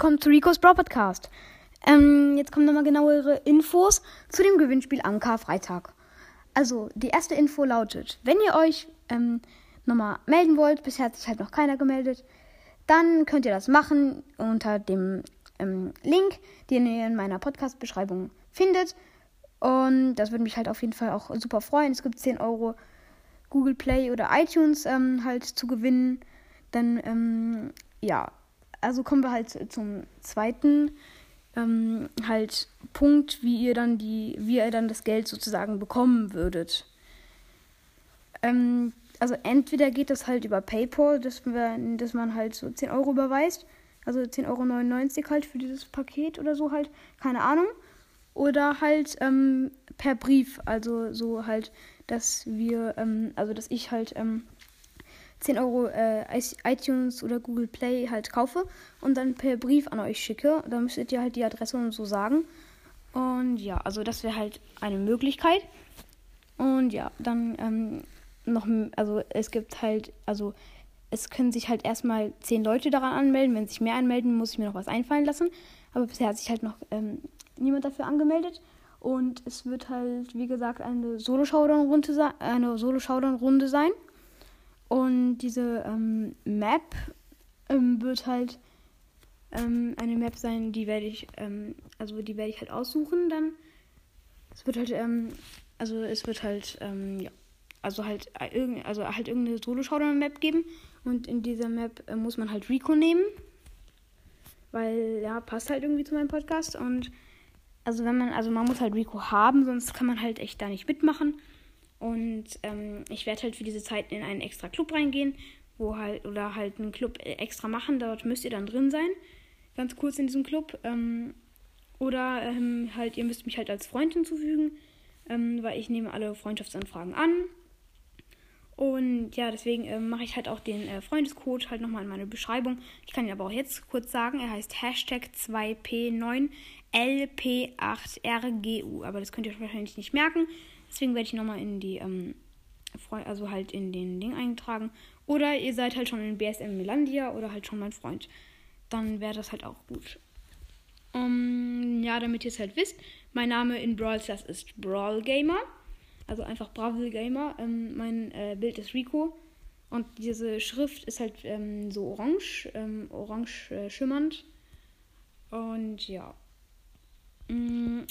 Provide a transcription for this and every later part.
willkommen zu Rico's Brawl Podcast. Ähm, jetzt kommen nochmal genauere Infos zu dem Gewinnspiel am Karfreitag. Also, die erste Info lautet, wenn ihr euch ähm, nochmal melden wollt, bisher hat sich halt noch keiner gemeldet, dann könnt ihr das machen unter dem ähm, Link, den ihr in meiner Podcast-Beschreibung findet. Und das würde mich halt auf jeden Fall auch super freuen. Es gibt 10 Euro Google Play oder iTunes ähm, halt zu gewinnen. Dann, ähm, ja, also kommen wir halt zum zweiten ähm, halt Punkt, wie ihr dann die, wie ihr dann das Geld sozusagen bekommen würdet. Ähm, also entweder geht das halt über PayPal, dass, wir, dass man halt so 10 Euro überweist. Also 10,99 Euro halt für dieses Paket oder so halt, keine Ahnung. Oder halt ähm, per Brief, also so halt, dass wir, ähm, also dass ich halt ähm, 10 Euro äh, iTunes oder Google Play halt kaufe und dann per Brief an euch schicke. Da müsstet ihr halt die Adresse und so sagen. Und ja, also das wäre halt eine Möglichkeit. Und ja, dann ähm, noch, also es gibt halt, also es können sich halt erstmal 10 Leute daran anmelden. Wenn sich mehr anmelden, muss ich mir noch was einfallen lassen. Aber bisher hat sich halt noch ähm, niemand dafür angemeldet. Und es wird halt, wie gesagt, eine Solo-Showdown-Runde. Solo sein. Und diese ähm, Map ähm, wird halt ähm, eine Map sein, die werde ich, ähm, also die werde ich halt aussuchen dann. Es wird halt, ähm, also es wird halt, ja, also halt, äh, also halt irgendeine Solo-Showdown-Map geben. Und in dieser Map äh, muss man halt Rico nehmen. Weil, ja, passt halt irgendwie zu meinem Podcast. Und also wenn man, also man muss halt Rico haben, sonst kann man halt echt da nicht mitmachen. Und ähm, ich werde halt für diese Zeit in einen extra Club reingehen, wo halt, oder halt einen Club äh, extra machen. Dort müsst ihr dann drin sein. Ganz kurz in diesem Club. Ähm, oder ähm, halt, ihr müsst mich halt als Freund hinzufügen, ähm, weil ich nehme alle Freundschaftsanfragen an. Und ja, deswegen äh, mache ich halt auch den äh, Freundescode halt nochmal in meine Beschreibung. Ich kann ihn aber auch jetzt kurz sagen. Er heißt Hashtag 2P9LP8RGU. Aber das könnt ihr wahrscheinlich nicht merken. Deswegen werde ich nochmal in die, ähm, also halt in den Ding eintragen. Oder ihr seid halt schon in BSM Melandia oder halt schon mein Freund. Dann wäre das halt auch gut. Um, ähm, ja, damit ihr es halt wisst, mein Name in Brawl Stars ist Brawl Gamer. Also einfach Bravil Gamer. Ähm, mein äh, Bild ist Rico. Und diese Schrift ist halt ähm, so orange, ähm, orange äh, schimmernd. Und ja. Mm,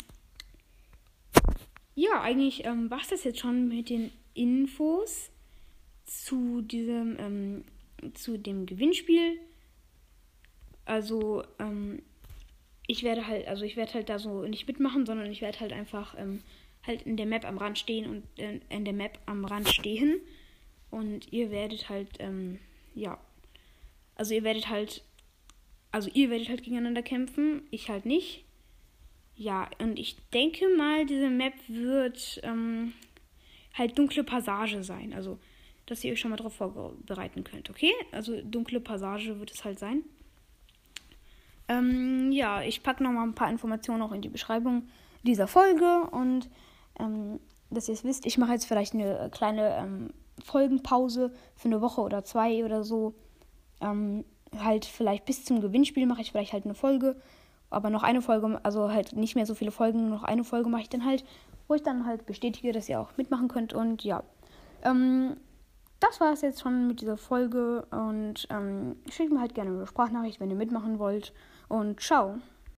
ja, eigentlich ähm, war es das jetzt schon mit den Infos zu diesem, ähm, zu dem Gewinnspiel. Also, ähm, ich werde halt, also ich werde halt da so nicht mitmachen, sondern ich werde halt einfach ähm, halt in der Map am Rand stehen und äh, in der Map am Rand stehen. Und ihr werdet halt, ähm, ja. Also ihr werdet halt, also ihr werdet halt gegeneinander kämpfen, ich halt nicht. Ja, und ich denke mal, diese Map wird ähm, halt dunkle Passage sein. Also, dass ihr euch schon mal darauf vorbereiten könnt, okay? Also, dunkle Passage wird es halt sein. Ähm, ja, ich packe nochmal ein paar Informationen auch in die Beschreibung dieser Folge und ähm, dass ihr es wisst, ich mache jetzt vielleicht eine kleine ähm, Folgenpause für eine Woche oder zwei oder so. Ähm, halt vielleicht bis zum Gewinnspiel mache ich vielleicht halt eine Folge aber noch eine Folge, also halt nicht mehr so viele Folgen, noch eine Folge mache ich dann halt, wo ich dann halt bestätige, dass ihr auch mitmachen könnt. Und ja, ähm, das war es jetzt schon mit dieser Folge. Und ähm, schickt mir halt gerne eine Sprachnachricht, wenn ihr mitmachen wollt. Und ciao.